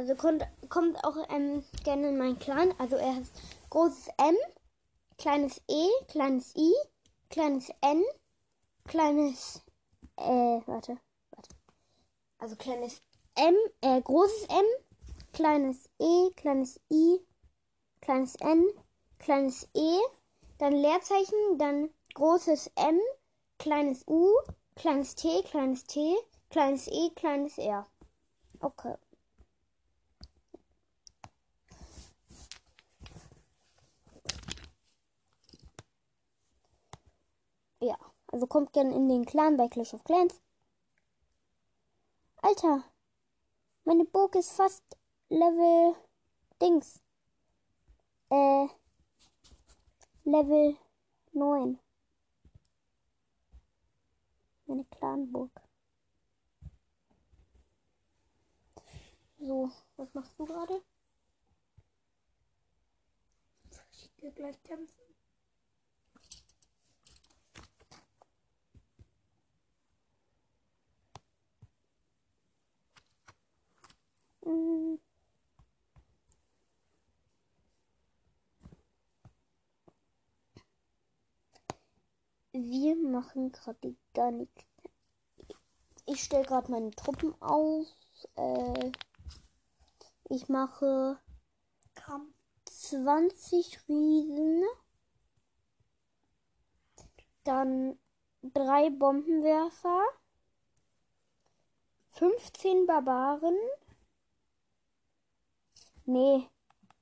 Also kommt, kommt auch ähm, gerne in meinen Clan. Also er hat großes M, kleines E, kleines I, kleines N, kleines äh, warte, warte. Also kleines M, äh, großes M, kleines E, kleines I, kleines N, kleines E, dann Leerzeichen, dann großes M, kleines U, kleines T, kleines T, kleines E, kleines R. Okay. Ja, also kommt gerne in den Clan bei Clash of Clans. Alter, meine Burg ist fast Level Dings. Äh, Level 9. Meine Clanburg. So, was machst du gerade? Ich gehe gleich kämpfen. Mm. Wir machen gerade gar nichts. Ich stelle gerade meine Truppen aus. Äh, ich mache Komm. 20 Riesen. Dann drei Bombenwerfer. 15 Barbaren. Nee,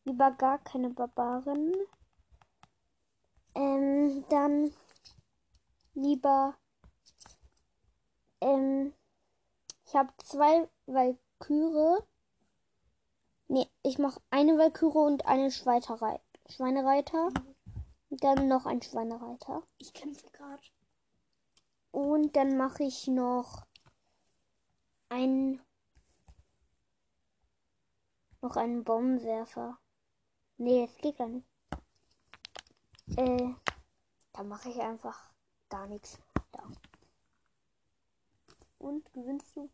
lieber gar keine Barbaren. Ähm, dann lieber. Ähm, ich habe zwei Walküre. Nee, ich mache eine Walküre und eine Schweiterei Schweinereiter. Und dann noch ein Schweinereiter. Ich kämpfe gerade. Und dann mache ich noch einen noch einen Bombenwerfer. Nee, das geht gar nicht. Äh, da mache ich einfach gar nichts. Da. Und gewinnst du?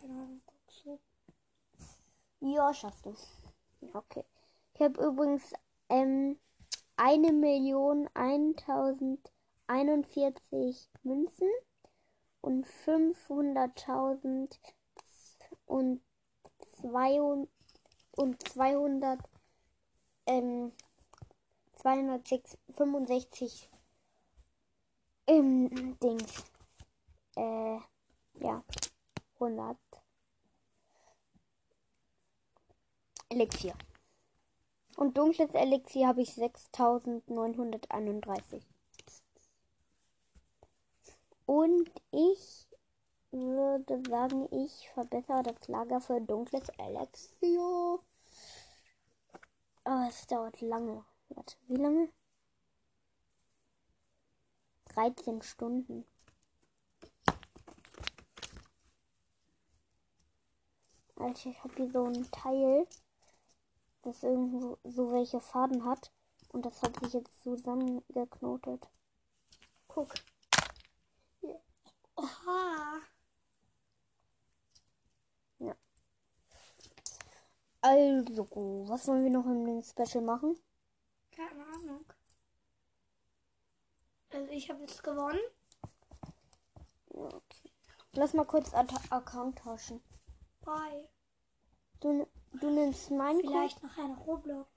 Keine Ahnung, guckst. Ja, schaffst du. Okay. Ich habe übrigens ähm, eine Million 1041 Münzen und 500.000 und, zwei und, und 200 ähm, 265 im Dings. Äh, ja, 100 Elixier. Und dunkles Elixier habe ich 6931. Und ich würde sagen, ich verbessere das Lager für dunkles Elixier. Aber es dauert lange. Warte, wie lange? 13 Stunden. Alter, ich habe hier so ein Teil, das irgendwo so welche Faden hat. Und das hat sich jetzt zusammengeknotet. Guck. Oha. Also, was wollen wir noch in dem Special machen? Keine Ahnung. Also ich habe jetzt gewonnen. Okay. Lass mal kurz At Account tauschen. Bye. Du, du nimmst meinen? Vielleicht noch eine Roblox.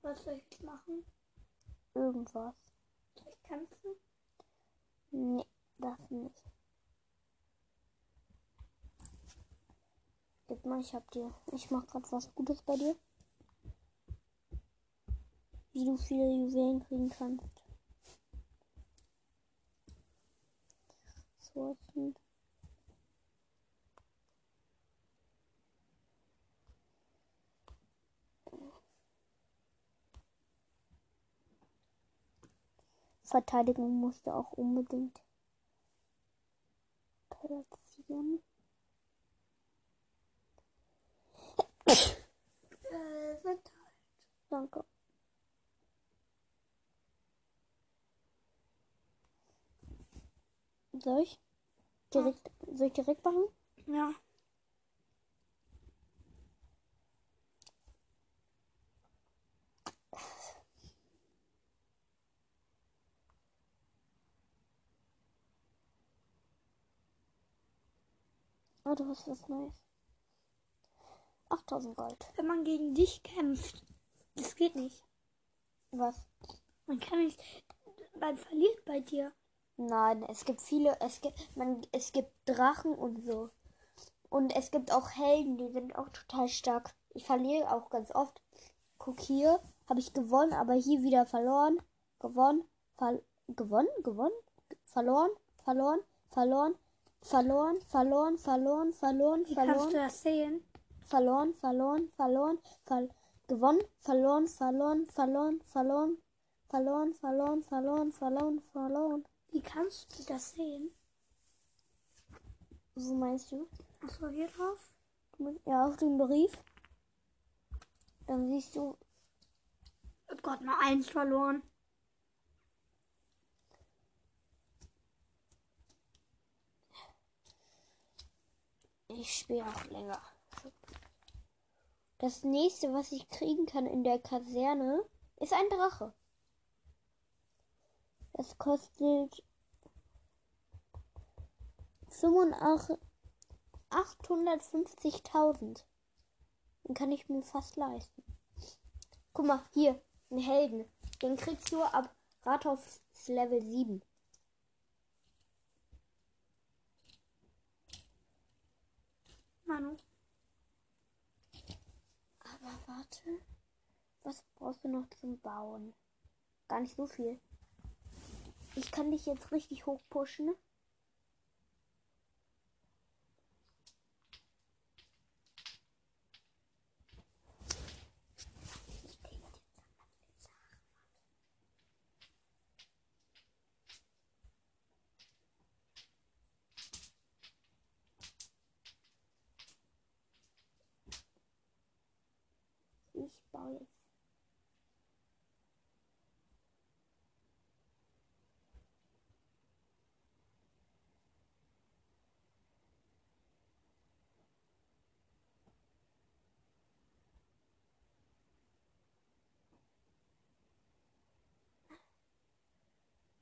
Was soll ich jetzt machen? Irgendwas. Soll ich kämpfen? Nee, das nicht. Gib mal, ich hab dir. Ich mach grad was Gutes bei dir. Wie du viele Juwelen kriegen kannst. Sorten. Verteidigung musste auch unbedingt platzieren. Äh, sind Danke. Soll ich? Direkt, soll ich direkt machen? Ja. Oh, du hast was Neues. 8000 Gold. Wenn man gegen dich kämpft, das geht nicht. Was? Man kann nicht. Man verliert bei dir. Nein, es gibt viele, es gibt, man, es gibt Drachen und so. Und es gibt auch Helden, die sind auch total stark. Ich verliere auch ganz oft. Guck hier, habe ich gewonnen, aber hier wieder verloren. Gewonnen, ver gewonnen, gewonnen, verloren, verloren, verloren, verloren, verloren, verloren, verloren, Wie kannst du verloren, das sehen? Verloren, verloren, verloren, ver gewonnen, verloren, verloren, verloren, verloren, verloren, verloren, verloren, verloren, verloren. Wie kannst du das sehen? Wo meinst du? Achso, hier drauf. Ja, auf den Brief. Dann siehst du, Oh Gott, mal eins verloren. ich spiele auch länger. Das nächste, was ich kriegen kann in der Kaserne, ist ein Drache. Das kostet 85 850.000. Den kann ich mir fast leisten. Guck mal, hier, ein Helden. Den kriegst du ab Rathaus Level 7. Manu. Aber warte. Was brauchst du noch zum Bauen? Gar nicht so viel. Ich kann dich jetzt richtig hoch pushen. Ich baue jetzt.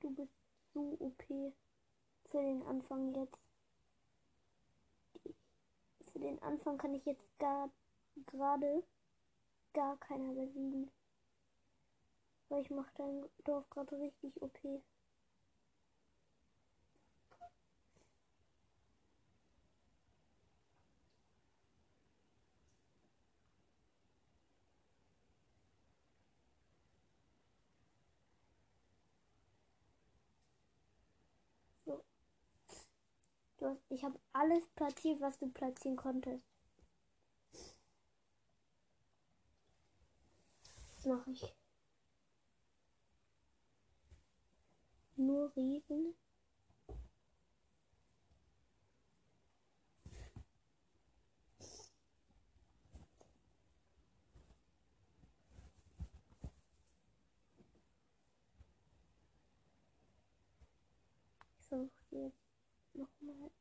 Du bist so OP für den Anfang jetzt. Für den Anfang kann ich jetzt gar gerade gar keiner besiegen. Weil ich mache dein Dorf gerade richtig OP. So. Du hast, ich habe alles platziert, was du platzieren konntest. Was mache ich? Nur Riesen. Versuche jetzt nochmal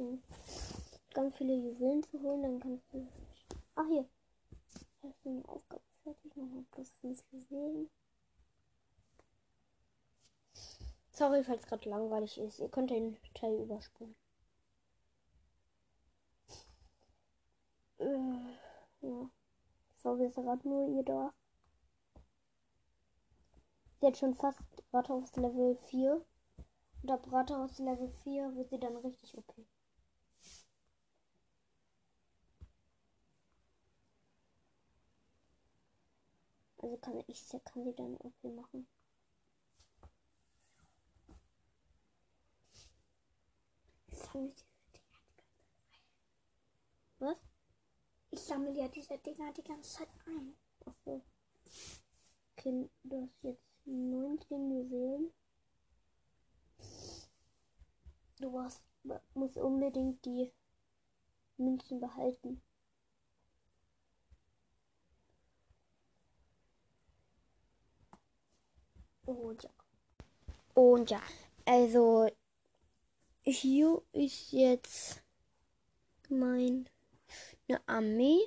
den ganz viele Juwelen zu holen, dann kannst du. Ach hier. Hast du eine Aufgabe fertig? Nochmal plus 5 Juwelen. Sorry, falls gerade langweilig ist. Ihr könnt den Teil überspringen. Äh, ja. Sorry, ist gerade nur ihr da. Jetzt schon fast Rathaus Level 4. Und ab Rathaus Level 4 wird sie dann richtig OP. Also kann ich kann sie dann OP machen. Was? Ich sammle ja diese Dinger die ganze Zeit ein. Achso. Okay, du hast jetzt 19 Juwelen. Du hast, musst unbedingt die Münzen behalten. Und ja. Und ja, also hier ist jetzt meine Armee.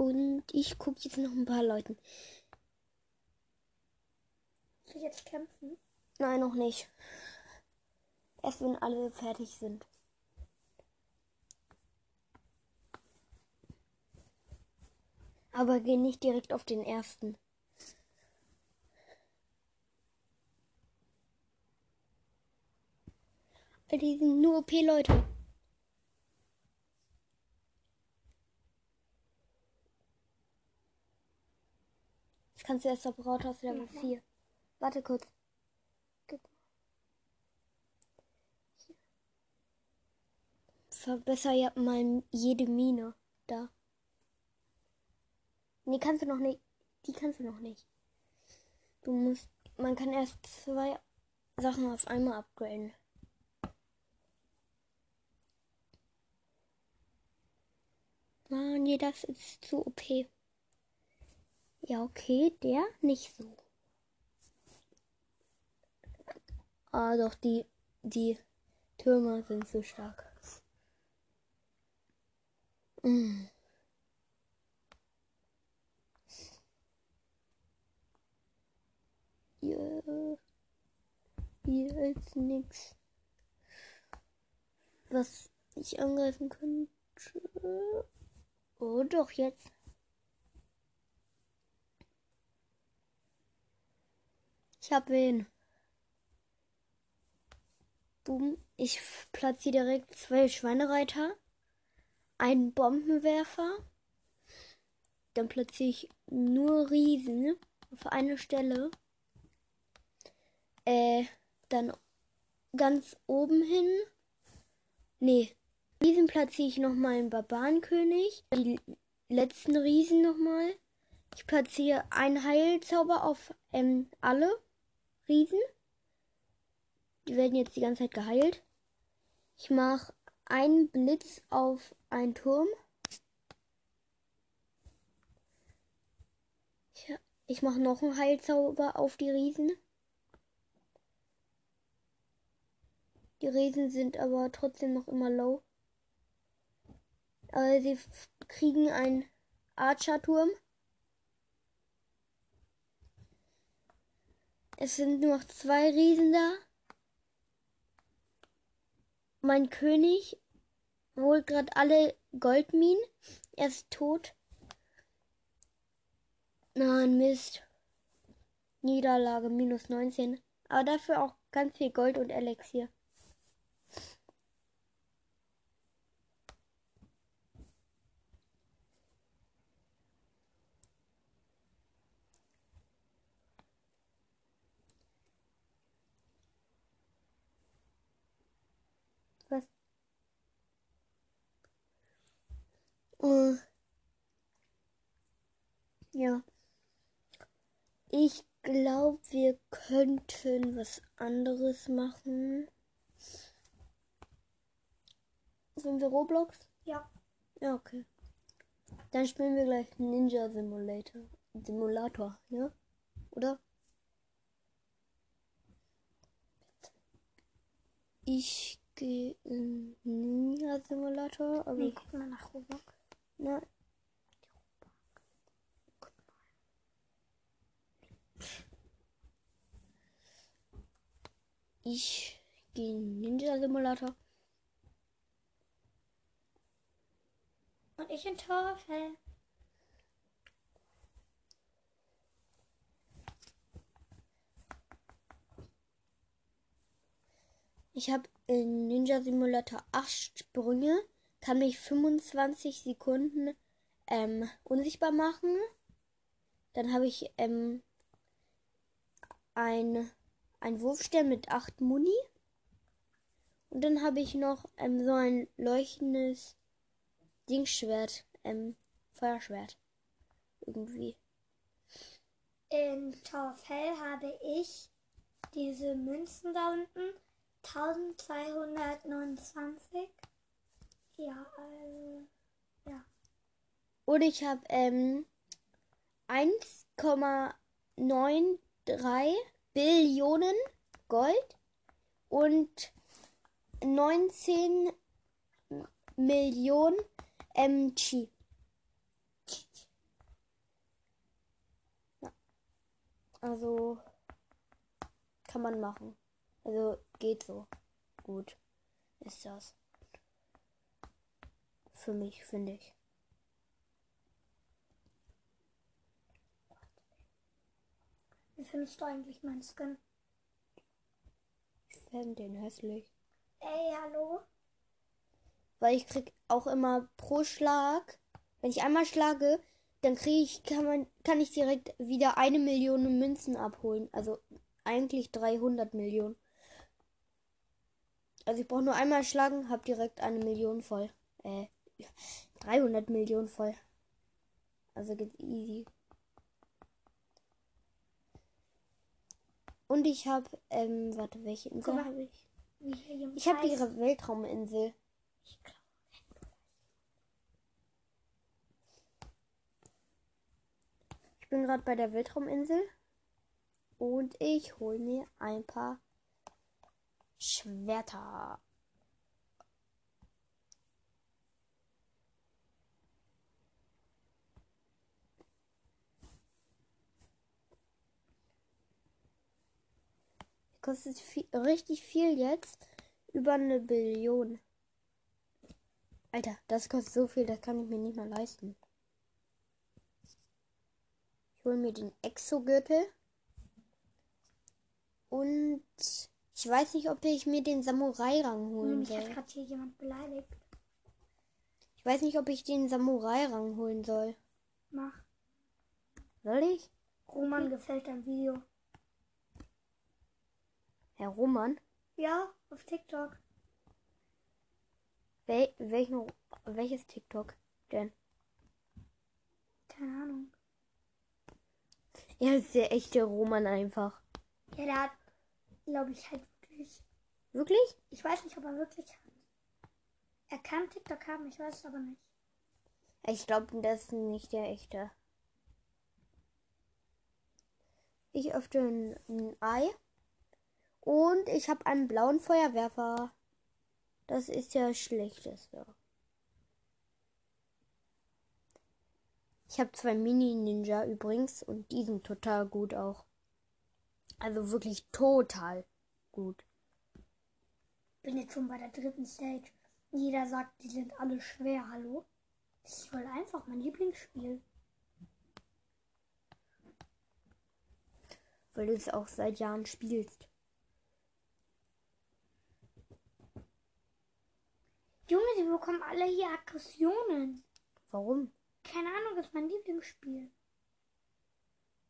Und ich gucke jetzt noch ein paar Leuten. Soll ich jetzt kämpfen? Nein, noch nicht. Erst wenn alle fertig sind. Aber geh nicht direkt auf den ersten. Die sind nur OP-Leute. Kannst du erst auf Rathaus Level 4. Warte kurz. Gib. Verbesser ja mal jede Mine da. Nee, kannst du noch nicht. Die kannst du noch nicht. Du musst. Man kann erst zwei Sachen auf einmal upgraden. Ah, nee, das ist zu OP. Ja, okay, der nicht so. Ah, doch, die, die Türme sind so stark. Mm. Hier, hier ist nichts, was ich angreifen könnte. Oh, doch jetzt. Ich hab wen. Boom. Ich platziere direkt zwei Schweinereiter, einen Bombenwerfer. Dann platziere ich nur Riesen auf eine Stelle. Äh, dann ganz oben hin. Nee, Riesen platziere ich nochmal einen Barbarenkönig. Die letzten Riesen nochmal. Ich platziere einen Heilzauber auf ähm, alle Riesen. Die werden jetzt die ganze Zeit geheilt. Ich mache einen Blitz auf einen Turm. Ich, ich mache noch einen Heilzauber auf die Riesen. Die Riesen sind aber trotzdem noch immer low. Aber sie kriegen einen Archer-Turm. Es sind nur noch zwei Riesen da. Mein König holt gerade alle Goldminen. Er ist tot. Nein, Mist. Niederlage minus 19. Aber dafür auch ganz viel Gold und Elixier. Ja. Ich glaube, wir könnten was anderes machen. Sind wir Roblox? Ja. Ja, okay. Dann spielen wir gleich Ninja Simulator. Simulator, ja? Oder? Ich gehe in Ninja Simulator, aber. Nee, guck mal nach Roblox na, ich gehe in Ninja Simulator. Und ich in Torfell. Ich habe in Ninja Simulator 8 Sprünge, kann mich 25 Sekunden ähm, unsichtbar machen. Dann habe ich ähm, ein, ein Wurfstern mit 8 Muni. Und dann habe ich noch ähm, so ein leuchtendes Dingschwert, ähm, Feuerschwert. Irgendwie. In Torfell habe ich diese Münzen da unten. 1229. Ja, also. Ja. Und ich habe ähm, 1,93 Billionen Gold und 19 Millionen MG. Ja. Also kann man machen. Also geht so. Gut ist das. Für mich, finde ich. Wie findest du eigentlich meinen Skin? Ich fände den hässlich. Ey, hallo? Weil ich krieg auch immer pro Schlag, wenn ich einmal schlage, dann kriege ich, kann man, kann ich direkt wieder eine Million Münzen abholen. Also eigentlich 300 Millionen. Also ich brauche nur einmal schlagen, hab direkt eine Million voll. Äh, 300 Millionen voll. Also geht's easy. Und ich habe, ähm, warte, welche Insel habe ich? Ich habe ihre Weltrauminsel. Ich Ich bin gerade bei der Weltrauminsel und ich hole mir ein paar Schwerter. Kostet viel, richtig viel jetzt. Über eine Billion. Alter, das kostet so viel, das kann ich mir nicht mal leisten. Ich hole mir den Exogürtel. Und ich weiß nicht, ob ich mir den Samurai-Rang Hm, holen mich hat soll. gerade hier jemand beleidigt. Ich weiß nicht, ob ich den Samurai-Rang holen soll. Mach. Soll ich? Roman gefällt dein Video. Herr Roman? Ja, auf TikTok. Wel welchen, welches TikTok denn? Keine Ahnung. Er ist der echte Roman einfach. Ja, der hat, glaube ich, halt wirklich. Wirklich? Ich weiß nicht, ob er wirklich hat. Er kann TikTok haben, ich weiß es aber nicht. Ich glaube, das ist nicht der echte. Ich öffne ein, ein Ei. Und ich habe einen blauen Feuerwerfer. Das ist ja das Schlechteste. Ich habe zwei Mini-Ninja übrigens und die sind total gut auch. Also wirklich total gut. Bin jetzt schon bei der dritten Stage. Jeder sagt, die sind alle schwer, hallo? Das ist voll einfach, mein Lieblingsspiel. Weil du es auch seit Jahren spielst. Junge, die bekommen alle hier Aggressionen. Warum? Keine Ahnung, das ist mein Lieblingsspiel.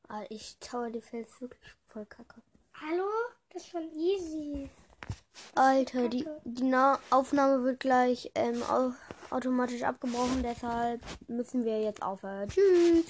Ah, ich Tower Defense wirklich voll kacke. Hallo? Das ist voll easy. Alter, die, die Na Aufnahme wird gleich ähm, au automatisch abgebrochen, deshalb müssen wir jetzt aufhören. Tschüss.